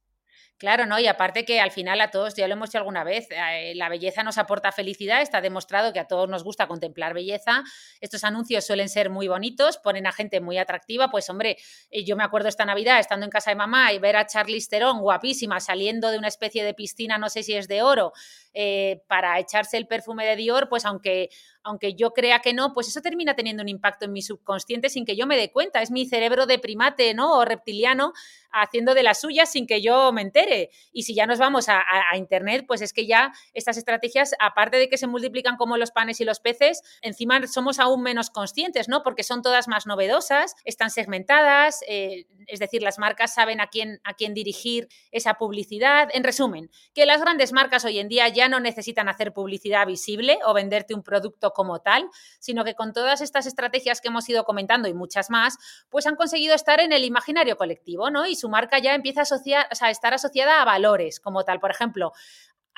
Claro, ¿no? Y aparte que al final a todos, ya lo hemos dicho alguna vez, eh, la belleza nos aporta felicidad, está demostrado que a todos nos gusta contemplar belleza. Estos anuncios suelen ser muy bonitos, ponen a gente muy atractiva, pues hombre, eh, yo me acuerdo esta Navidad estando en casa de mamá y ver a Charlize Theron guapísima saliendo de una especie de piscina, no sé si es de oro, eh, para echarse el perfume de Dior, pues aunque, aunque yo crea que no, pues eso termina teniendo un impacto en mi subconsciente sin que yo me dé cuenta. Es mi cerebro de primate, ¿no? O reptiliano haciendo de las suyas sin que yo me entere. Y si ya nos vamos a, Internet, pues es que ya estas estrategias, aparte de que se multiplican como los panes y los peces, encima somos aún menos conscientes, ¿no? Porque son todas más novedosas, están segmentadas, eh, es decir, las marcas saben a quién, a quién dirigir esa publicidad. En resumen, que las grandes marcas hoy en día ya no necesitan hacer publicidad visible o venderte un producto como tal, sino que con todas estas estrategias que hemos ido comentando y muchas más, pues han conseguido estar en el imaginario colectivo, ¿no? Y su marca ya empieza a, estar asociada a valores como tal. Por ejemplo,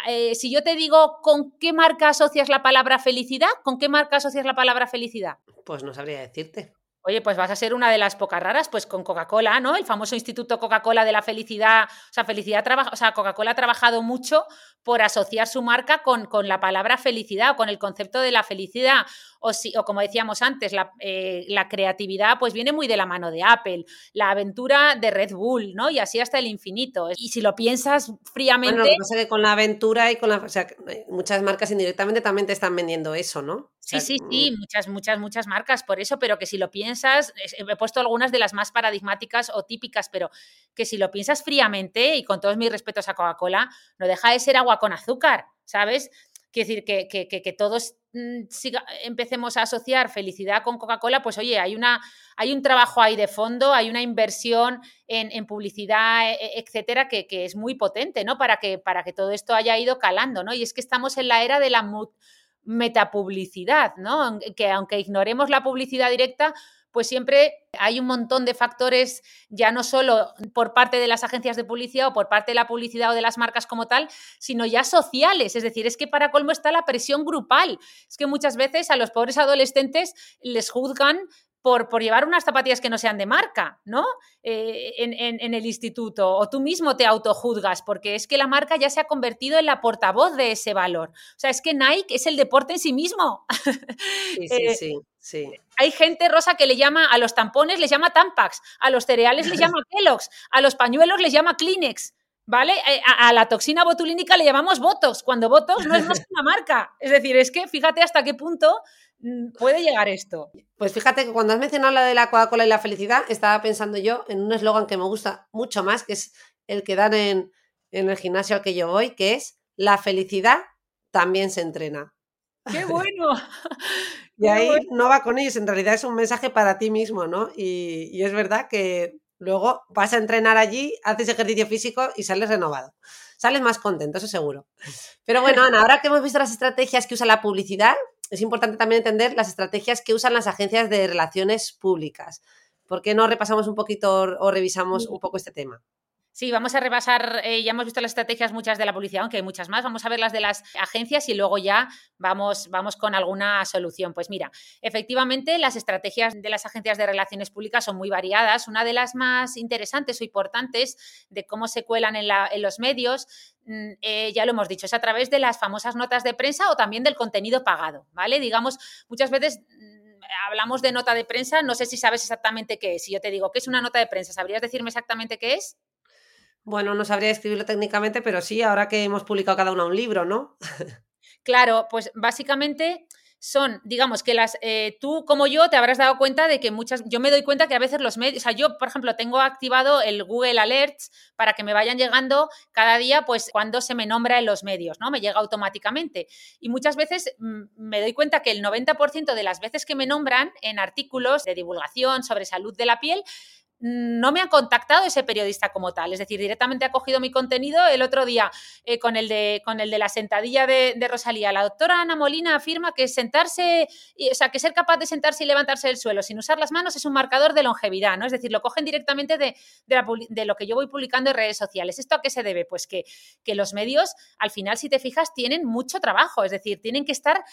eh, si yo te digo con qué marca asocias la palabra felicidad, ¿con qué marca asocias la palabra felicidad? Pues no sabría decirte. Oye, pues vas a ser una de las pocas raras, pues con Coca-Cola, ¿no? El famoso Instituto Coca-Cola de la Felicidad. O sea, felicidad o sea, Coca-Cola ha trabajado mucho por asociar su marca con, con, la palabra felicidad o con el concepto de la felicidad. O, si, o como decíamos antes, la, eh, la, creatividad pues viene muy de la mano de Apple, la aventura de Red Bull, ¿no? Y así hasta el infinito. Y si lo piensas fríamente... Bueno, lo que pasa es que con la aventura y con la... O sea, muchas marcas indirectamente también te están vendiendo eso, ¿no? Sí, sí, sí, mm. muchas, muchas, muchas marcas por eso, pero que si lo piensas, he puesto algunas de las más paradigmáticas o típicas, pero que si lo piensas fríamente y con todos mis respetos a Coca-Cola, no deja de ser agua con azúcar, ¿sabes? Quiere decir que, que, que, todos mm, empecemos a asociar felicidad con Coca-Cola, pues oye, hay, una, hay un trabajo ahí de fondo, hay una inversión en, publicidad, e, e, etcétera, que, es muy potente, ¿no? Para que, para que todo esto haya ido calando, ¿no? Y es que estamos en la era de la metapublicidad, ¿no? Que aunque ignoremos la publicidad directa, pues siempre hay un montón de factores, ya no solo por parte de las agencias de publicidad o por parte de la publicidad o de las marcas como tal, sino ya sociales. Es decir, es que para colmo está la presión grupal. Es que muchas veces a los pobres adolescentes les juzgan por, por, llevar unas zapatillas que no sean de marca, ¿no? Eh, en, en, el instituto. O tú mismo te autojuzgas, porque es que la marca ya se ha convertido en la portavoz de ese valor. O sea, es que Nike es el deporte en sí mismo. Sí, *laughs* sí, eh, sí. Sí. Hay gente rosa que le llama a los tampones, les llama Tampax, a los cereales les llama *laughs* Kellogg's, a los pañuelos les llama Kleenex, ¿vale? Eh, a, la toxina botulínica le llamamos Botox, cuando Botox no es más que una marca. Es decir, es que fíjate hasta qué punto puede llegar esto. Pues fíjate que cuando has mencionado la de la Coca-Cola y la felicidad, estaba pensando yo en un eslogan que me gusta mucho más, que es el que dan en, en el gimnasio al que yo voy, que es la felicidad también se entrena. ¡Qué *laughs* bueno! Y ahí no va con ellos, en realidad es un mensaje para ti mismo, ¿no? Y, es verdad que luego vas a entrenar allí, haces ejercicio físico y sales renovado. Sales más contento, eso seguro. *laughs* Pero bueno, Ana, ahora que hemos visto las estrategias que usa la publicidad, es importante también entender las estrategias que usan las agencias de relaciones públicas. ¿Por qué no repasamos un poquito o revisamos un poco este tema? Sí, vamos a repasar, eh, ya hemos visto las estrategias muchas de la publicidad, aunque hay muchas más, vamos a ver las de las agencias y luego ya vamos, vamos con alguna solución. Pues mira, efectivamente las estrategias de las agencias de relaciones públicas son muy variadas. Una de las más interesantes o importantes de cómo se cuelan en, los medios mm, eh, ya lo hemos dicho, es a través de las famosas notas de prensa o también del contenido pagado, ¿vale? Digamos, muchas veces mm, hablamos de nota de prensa, no sé si sabes exactamente qué es. Si yo te digo, ¿qué es una nota de prensa? ¿Sabrías decirme exactamente qué es? Bueno, no sabría escribirlo técnicamente, pero sí, ahora que hemos publicado cada una un libro, ¿no? *laughs* claro, pues básicamente son, digamos, que las, eh, tú como yo te habrás dado cuenta de que muchas, yo me doy cuenta que a veces los medios, o sea, yo, por ejemplo, tengo activado el Google Alerts para que me vayan llegando cada día, pues, cuando se me nombra en los medios, ¿no? Me llega automáticamente. Y muchas veces mm, me doy cuenta que el 90% de las veces que me nombran en artículos de divulgación sobre salud de la piel, no me ha contactado ese periodista como tal, es decir, directamente ha cogido mi contenido el otro día eh, con, el de, con el de la sentadilla de, Rosalía. La doctora Ana Molina afirma que sentarse, o sea, que ser capaz de sentarse y levantarse del suelo sin usar las manos es un marcador de longevidad, ¿no? Es decir, lo cogen directamente de, de, lo que yo voy publicando en redes sociales. ¿Esto a qué se debe? Pues que, que los medios, al final, si te fijas, tienen mucho trabajo, es decir, tienen que estar,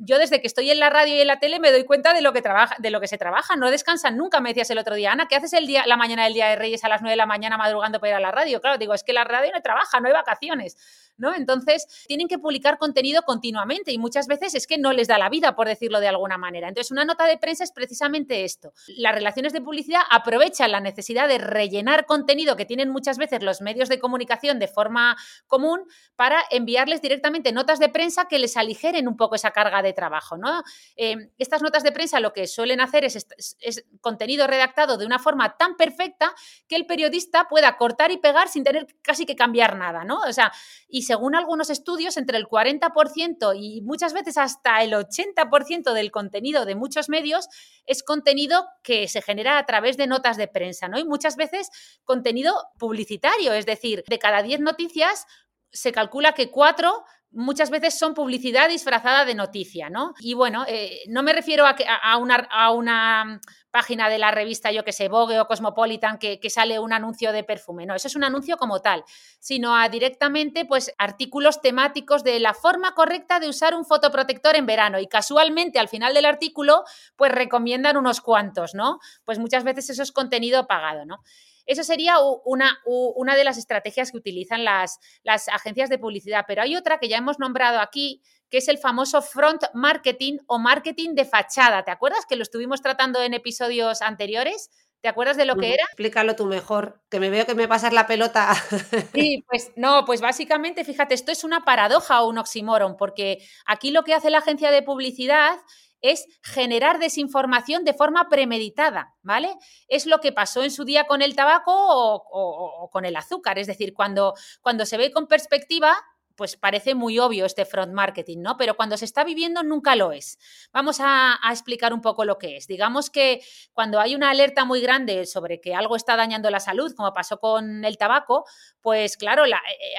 yo desde que estoy en la radio y en la tele me doy cuenta de lo que, trabaja, de lo que se trabaja, no descansan nunca, me decías el otro día, Ana, ¿qué haces el la mañana del Día de Reyes a las 9 de la mañana madrugando para ir a la radio. Claro, digo, es que la radio no trabaja, no hay vacaciones. ¿no? Entonces, tienen que publicar contenido continuamente y muchas veces es que no les da la vida, por decirlo de alguna manera. Entonces, una nota de prensa es precisamente esto. Las relaciones de publicidad aprovechan la necesidad de rellenar contenido que tienen muchas veces los medios de comunicación de forma común para enviarles directamente notas de prensa que les aligeren un poco esa carga de trabajo, ¿no? Eh, estas notas de prensa lo que suelen hacer es, es contenido redactado de una forma tan perfecta que el periodista pueda cortar y pegar sin tener casi que cambiar nada, ¿no? O sea, y según algunos estudios, entre el 40% y muchas veces hasta el 80% del contenido de muchos medios es contenido que se genera a través de notas de prensa, ¿no? Y muchas veces contenido publicitario, es decir, de cada 10 noticias se calcula que 4 muchas veces son publicidad disfrazada de noticia, ¿no? Y bueno, eh, no me refiero a, que, a, una, a, una, página de la revista, yo que sé, Vogue o Cosmopolitan, que, sale un anuncio de perfume, no, eso es un anuncio como tal, sino a directamente, pues, artículos temáticos de la forma correcta de usar un fotoprotector en verano y casualmente al final del artículo, pues recomiendan unos cuantos, ¿no? Pues muchas veces eso es contenido pagado, ¿no? Eso sería una, una de las estrategias que utilizan las, las agencias de publicidad. Pero hay otra que ya hemos nombrado aquí, que es el famoso front marketing o marketing de fachada. ¿Te acuerdas que lo estuvimos tratando en episodios anteriores? ¿Te acuerdas de lo que era? Explícalo tú mejor, que me veo que me pasas la pelota. *laughs* Sí, pues no, pues básicamente, fíjate, esto es una paradoja o un oxímoron, porque aquí lo que hace la agencia de publicidad es generar desinformación de forma premeditada, ¿vale? Es lo que pasó en su día con el tabaco o, con el azúcar. Es decir, cuando, cuando se ve con perspectiva, pues parece muy obvio este front marketing, ¿no? Pero cuando se está viviendo nunca lo es. Vamos a, explicar un poco lo que es. Digamos que cuando hay una alerta muy grande sobre que algo está dañando la salud, como pasó con el tabaco, pues claro, eh,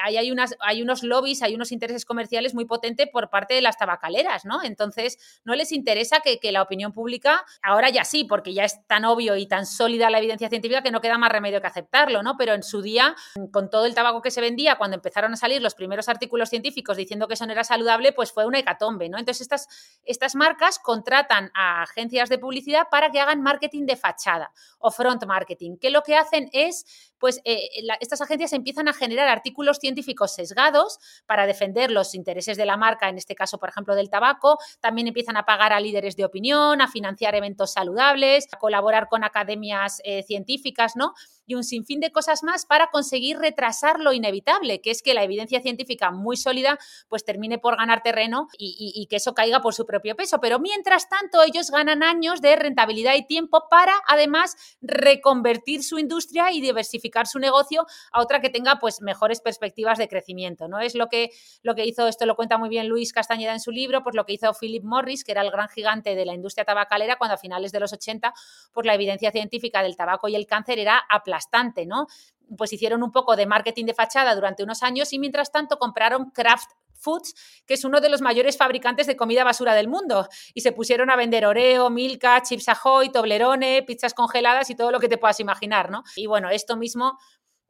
hay, hay, unas, hay unos lobbies, hay unos intereses comerciales muy potentes por parte de las tabacaleras, ¿no? Entonces, no les interesa que, que la opinión pública, ahora ya sí, porque ya es tan obvio y tan sólida la evidencia científica que no queda más remedio que aceptarlo, ¿no? Pero en su día, con todo el tabaco que se vendía, cuando empezaron a salir los primeros artículos, artículos científicos diciendo que eso no era saludable, pues fue una hecatombe, ¿no? Entonces estas, estas marcas contratan a agencias de publicidad para que hagan marketing de fachada o front marketing, que lo que hacen es, pues eh, estas agencias empiezan a generar artículos científicos sesgados para defender los intereses de la marca, en este caso, por ejemplo, del tabaco, también empiezan a pagar a líderes de opinión, a financiar eventos saludables, a colaborar con academias eh, científicas, ¿no? y un sinfín de cosas más para conseguir retrasar lo inevitable, que es que la evidencia científica muy sólida pues termine por ganar terreno y, que eso caiga por su propio peso. Pero mientras tanto ellos ganan años de rentabilidad y tiempo para además reconvertir su industria y diversificar su negocio a otra que tenga pues mejores perspectivas de crecimiento. ¿no? Es lo que, lo que hizo, esto lo cuenta muy bien Luis Castañeda en su libro, pues lo que hizo Philip Morris, que era el gran gigante de la industria tabacalera cuando a finales de los 80 pues la evidencia científica del tabaco y el cáncer era aplastante ¿no? Pues hicieron un poco de marketing de fachada durante unos años y mientras tanto compraron Kraft Foods, que es uno de los mayores fabricantes de comida basura del mundo. Y se pusieron a vender Oreo, Milka, Chips Ahoy, Toblerone, pizzas congeladas y todo lo que te puedas imaginar, ¿no? Y bueno, esto mismo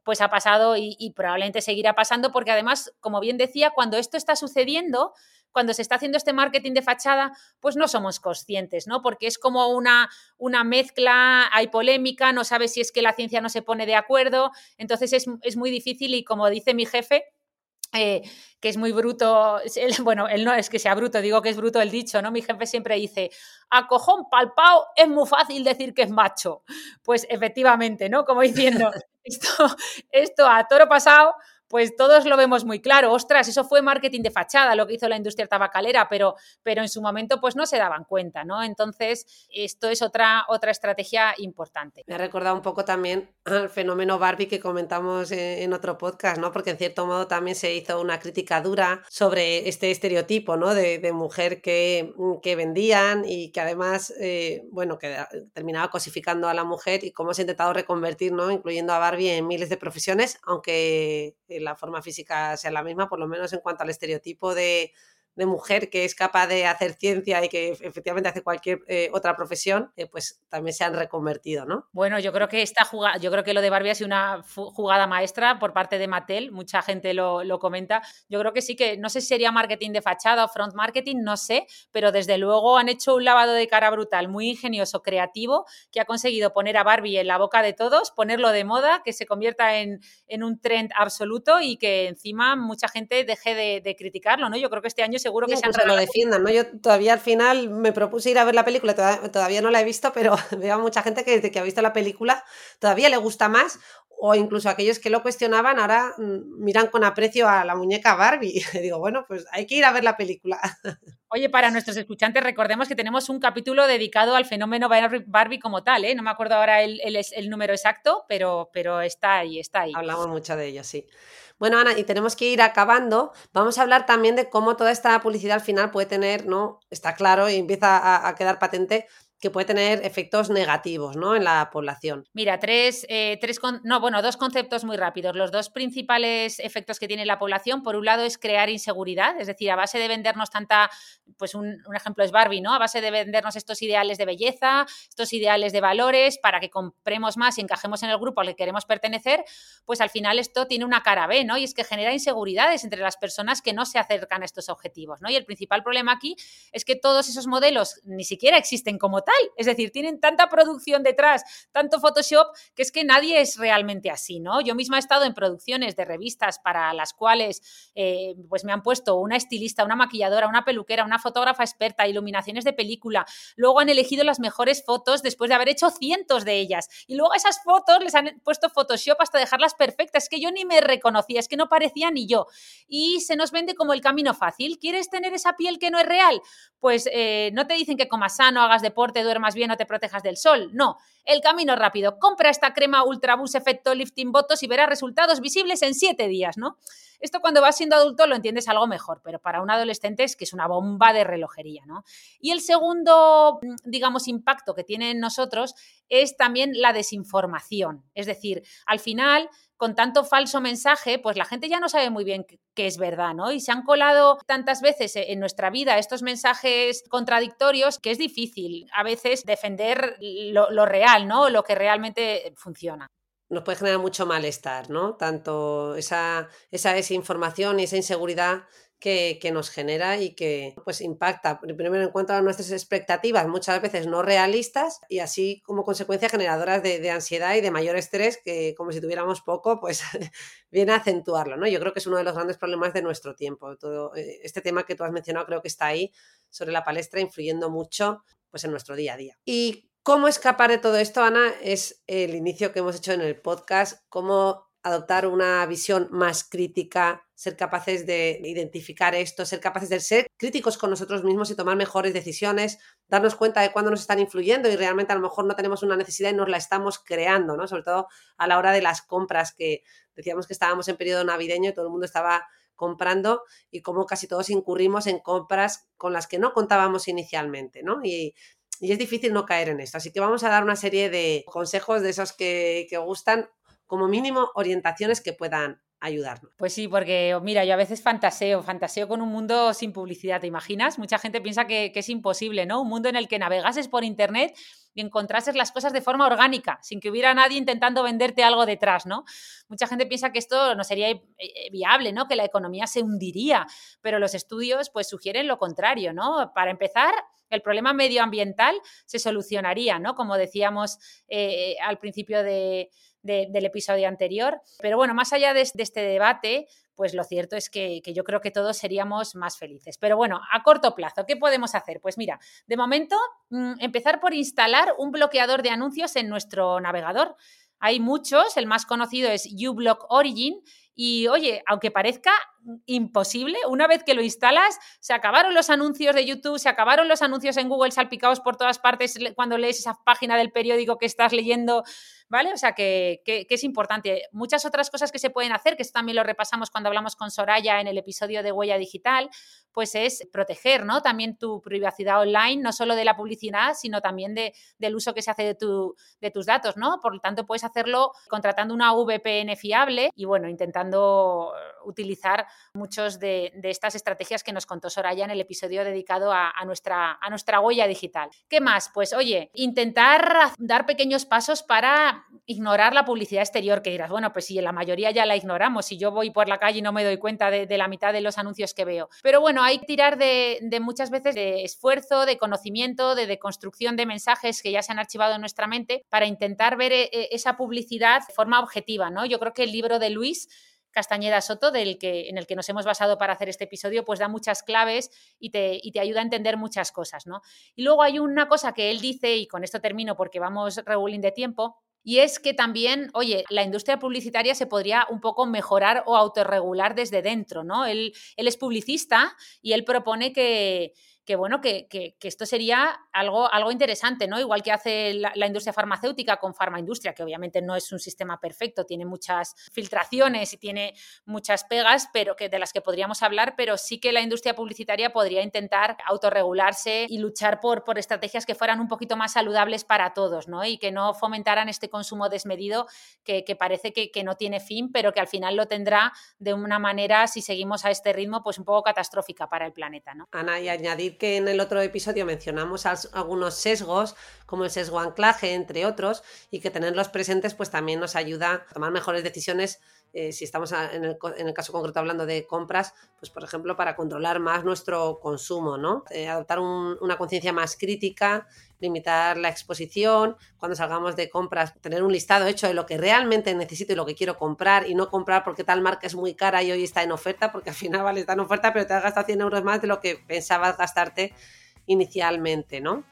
pues ha pasado y, y probablemente seguirá pasando porque además, como bien decía, cuando esto está sucediendo, cuando se está haciendo este marketing de fachada, pues no somos conscientes, ¿no? Porque es como una, una mezcla, hay polémica, no sabes si es que la ciencia no se pone de acuerdo, entonces es, muy difícil y como dice mi jefe, eh, que es muy bruto, *laughs* bueno, él no es que sea bruto, digo que es bruto el dicho, ¿no? Mi jefe siempre dice, a cojón palpao es muy fácil decir que es macho. Pues efectivamente, ¿no? Como diciendo, *laughs* esto, esto a toro pasado, pues todos lo vemos muy claro. Ostras, eso fue marketing de fachada lo que hizo la industria tabacalera, pero, pero en su momento pues no se daban cuenta, ¿no? Entonces, esto es otra, otra estrategia importante. Me ha recordado un poco también al fenómeno Barbie que comentamos en, otro podcast, ¿no? Porque en cierto modo también se hizo una crítica dura sobre este estereotipo, ¿no? De, mujer que, que, vendían y que además, eh, bueno, que terminaba cosificando a la mujer y cómo se ha intentado reconvertir, ¿no? Incluyendo a Barbie en miles de profesiones, aunque la forma física sea la misma, por lo menos en cuanto al estereotipo de, de mujer que es capaz de hacer ciencia y que efectivamente hace cualquier eh, otra profesión, eh, pues también se han reconvertido, ¿no? Bueno, yo creo que esta jugada, yo creo que lo de Barbie ha sido una jugada maestra por parte de Mattel, mucha gente lo, lo, comenta. Yo creo que sí que, no sé si sería marketing de fachada o front marketing, no sé, pero desde luego han hecho un lavado de cara brutal, muy ingenioso, creativo, que ha conseguido poner a Barbie en la boca de todos, ponerlo de moda, que se convierta en, en un trend absoluto y que encima mucha gente deje de, de criticarlo, ¿no? Yo creo que este año seguro que se han lo defiendan, ¿no? Yo todavía al final me propuse ir a ver la película, todavía, no la he visto, pero *laughs* veo a mucha gente que desde que ha visto la película todavía le gusta más o incluso aquellos que lo cuestionaban ahora mm, miran con aprecio a la muñeca Barbie. *laughs* Y digo, bueno, pues hay que ir a ver la película. *laughs* Oye, para nuestros escuchantes, recordemos que tenemos un capítulo dedicado al fenómeno Barbie como tal, ¿eh? No me acuerdo ahora el, el, número exacto, pero, pero está ahí, está ahí. Hablamos mucho de ello, sí. Bueno, Ana, y tenemos que ir acabando. Vamos a hablar también de cómo toda esta publicidad al final puede tener, ¿no? Está claro y empieza a quedar patente que puede tener efectos negativos ¿no? en la población. Mira, tres, eh, tres no, bueno, dos conceptos muy rápidos. Los dos principales efectos que tiene la población, por un lado, es crear inseguridad, es decir, a base de vendernos tanta, pues un, ejemplo es Barbie, ¿no? A base de vendernos estos ideales de belleza, estos ideales de valores, para que compremos más y encajemos en el grupo al que queremos pertenecer, pues al final esto tiene una cara B, ¿no? Y es que genera inseguridades entre las personas que no se acercan a estos objetivos, ¿no? Y el principal problema aquí es que todos esos modelos ni siquiera existen como tal es decir, tienen tanta producción detrás, tanto Photoshop, que es que nadie es realmente así, ¿no? Yo misma he estado en producciones de revistas para las cuales eh, pues me han puesto una estilista, una maquilladora, una peluquera, una fotógrafa experta, iluminaciones de película. Luego han elegido las mejores fotos después de haber hecho cientos de ellas. Y luego esas fotos les han puesto Photoshop hasta dejarlas perfectas. Es que yo ni me reconocía, es que no parecía ni yo. Y se nos vende como el camino fácil. ¿Quieres tener esa piel que no es real? Pues eh, no te dicen que comas sano, hagas deporte, duermas bien o te protejas del sol. No, el camino rápido. Compra esta crema Ultra Boost Efecto Lifting Botos y verás resultados visibles en siete días, ¿no? Esto cuando vas siendo adulto lo entiendes algo mejor, pero para un adolescente es que es una bomba de relojería, ¿no? Y el segundo, mm, digamos, impacto que tiene en nosotros es también la desinformación. Es decir, al final con tanto falso mensaje, pues la gente ya no sabe muy bien qué es verdad, ¿no? Y se han colado tantas veces en nuestra vida estos mensajes contradictorios que es difícil a veces defender lo, real, ¿no? Lo que realmente funciona nos puede generar mucho malestar, ¿no? Tanto esa, esa desinformación y esa inseguridad que, nos genera y que pues impacta. Primero en cuanto a nuestras expectativas muchas veces no realistas y así como consecuencia generadoras de, ansiedad y de mayor estrés que como si tuviéramos poco pues *laughs* viene a acentuarlo ¿no? yo creo que es uno de los grandes problemas de nuestro tiempo. Todo eh, este tema que tú has mencionado creo que está ahí sobre la palestra influyendo mucho pues en nuestro día a día. Y cómo escapar de todo esto Ana es el inicio que hemos hecho en el podcast. Cómo adoptar una visión más crítica, ser capaces de identificar esto, ser capaces de ser críticos con nosotros mismos y tomar mejores decisiones, darnos cuenta de cuándo nos están influyendo y realmente a lo mejor no tenemos una necesidad y nos la estamos creando, ¿no? Sobre todo a la hora de las compras, que decíamos que estábamos en periodo navideño y todo el mundo estaba comprando y como casi todos incurrimos en compras con las que no contábamos inicialmente, ¿no? Y, es difícil no caer en esto. Así que vamos a dar una serie de consejos de esos que, que gustan como mínimo orientaciones que puedan ayudarnos. Pues sí, porque mira, yo a veces fantaseo, fantaseo con un mundo sin publicidad, ¿te imaginas? Mucha gente piensa que, es imposible, ¿no? Un mundo en el que navegases por Internet y encontrases las cosas de forma orgánica, sin que hubiera nadie intentando venderte algo detrás, ¿no? Mucha gente piensa que esto no sería eh, eh, viable, ¿no? Que la economía se hundiría, pero los estudios pues sugieren lo contrario, ¿no? Para empezar, el problema medioambiental se solucionaría, ¿no? Como decíamos eh, al principio de del episodio anterior. Pero bueno, más allá de, este debate, pues lo cierto es que, yo creo que todos seríamos más felices. Pero bueno, a corto plazo, ¿qué podemos hacer? Pues mira, de momento, mm, empezar por instalar un bloqueador de anuncios en nuestro navegador. Hay muchos, el más conocido es uBlock Origin. Y oye, aunque parezca imposible, una vez que lo instalas, se acabaron los anuncios de YouTube, se acabaron los anuncios en Google salpicados por todas partes cuando lees esa página del periódico que estás leyendo ¿vale? O sea que, es importante. Muchas otras cosas que se pueden hacer, que esto también lo repasamos cuando hablamos con Soraya en el episodio de Huella Digital, pues es proteger, ¿no? También tu privacidad online, no solo de la publicidad, sino también de, del uso que se hace de tus datos, ¿no? Por lo tanto, puedes hacerlo contratando una VPN fiable y, bueno, intentando utilizar muchos de, estas estrategias que nos contó Soraya en el episodio dedicado a, nuestra, a nuestra huella digital. ¿Qué más? Pues, oye, intentar dar pequeños pasos para ignorar la publicidad exterior, que dirás, bueno, pues si la mayoría ya la ignoramos, si yo voy por la calle y no me doy cuenta de, la mitad de los anuncios que veo. Pero bueno, hay que tirar de, muchas veces de esfuerzo, de conocimiento, de deconstrucción de mensajes que ya se han archivado en nuestra mente para intentar ver eh, eh, esa publicidad de forma objetiva, ¿no? Yo creo que el libro de Luis Castañeda Soto, del que, en el que nos hemos basado para hacer este episodio, pues da muchas claves y te, y te, ayuda a entender muchas cosas, ¿no? Y luego hay una cosa que él dice, y con esto termino porque vamos regulín de tiempo, y es que también, oye, la industria publicitaria se podría un poco mejorar o autorregular desde dentro, ¿no? Él, él es publicista y él propone que, que bueno, que, esto sería algo, algo interesante, ¿no? Igual que hace la, industria farmacéutica con farmaindustria, que obviamente no es un sistema perfecto, tiene muchas filtraciones y tiene muchas pegas, pero que de las que podríamos hablar, pero sí que la industria publicitaria podría intentar autorregularse y luchar por, por estrategias que fueran un poquito más saludables para todos, ¿no? Y que no fomentaran este consumo desmedido que, parece que, que no tiene fin, pero que al final lo tendrá de una manera, si seguimos a este ritmo, pues un poco catastrófica para el planeta, ¿no? Ana, y añadir que en el otro episodio mencionamos algunos sesgos, como el sesgo anclaje, entre otros, y que tenerlos presentes pues también nos ayuda a tomar mejores decisiones eh, si estamos en el, caso concreto hablando de compras, pues por ejemplo para controlar más nuestro consumo, ¿no? Eh, adoptar una conciencia más crítica, limitar la exposición, cuando salgamos de compras, tener un listado hecho de lo que realmente necesito y lo que quiero comprar y no comprar porque tal marca es muy cara y hoy está en oferta, porque al final *laughs* vale, está en oferta, pero te has gastado 100 euros más de lo que pensabas gastarte inicialmente, ¿no?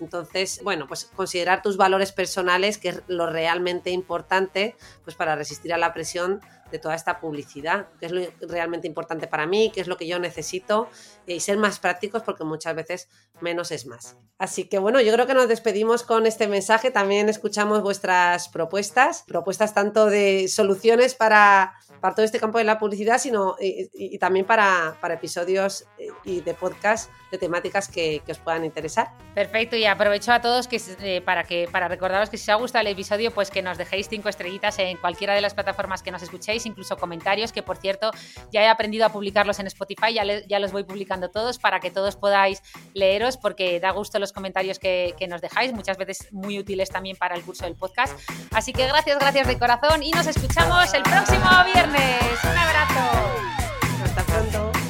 Entonces, bueno, pues considerar tus valores personales, que es lo realmente importante, pues para resistir a la presión de toda esta publicidad, qué es lo realmente importante para mí, qué es lo que yo necesito y ser más prácticos porque muchas veces menos es más. Así que bueno, yo creo que nos despedimos con este mensaje, también escuchamos vuestras propuestas, propuestas tanto de soluciones para, para todo este campo de la publicidad, sino y, también para, para, episodios eh, y de podcast de temáticas que, que, os puedan interesar. Perfecto, y aprovecho a todos que, eh, para, que, para recordaros que si os ha gustado el episodio, pues que nos dejéis cinco estrellitas en cualquiera de las plataformas que nos escuchéis, incluso comentarios, que por cierto ya he aprendido a publicarlos en Spotify, ya, ya los voy publicando todos para que todos podáis leeros, porque da gusto los comentarios que, que nos dejáis, muchas veces muy útiles también para el curso del podcast. Así que gracias, gracias de corazón y nos escuchamos el próximo viernes. Un abrazo. Hasta pronto.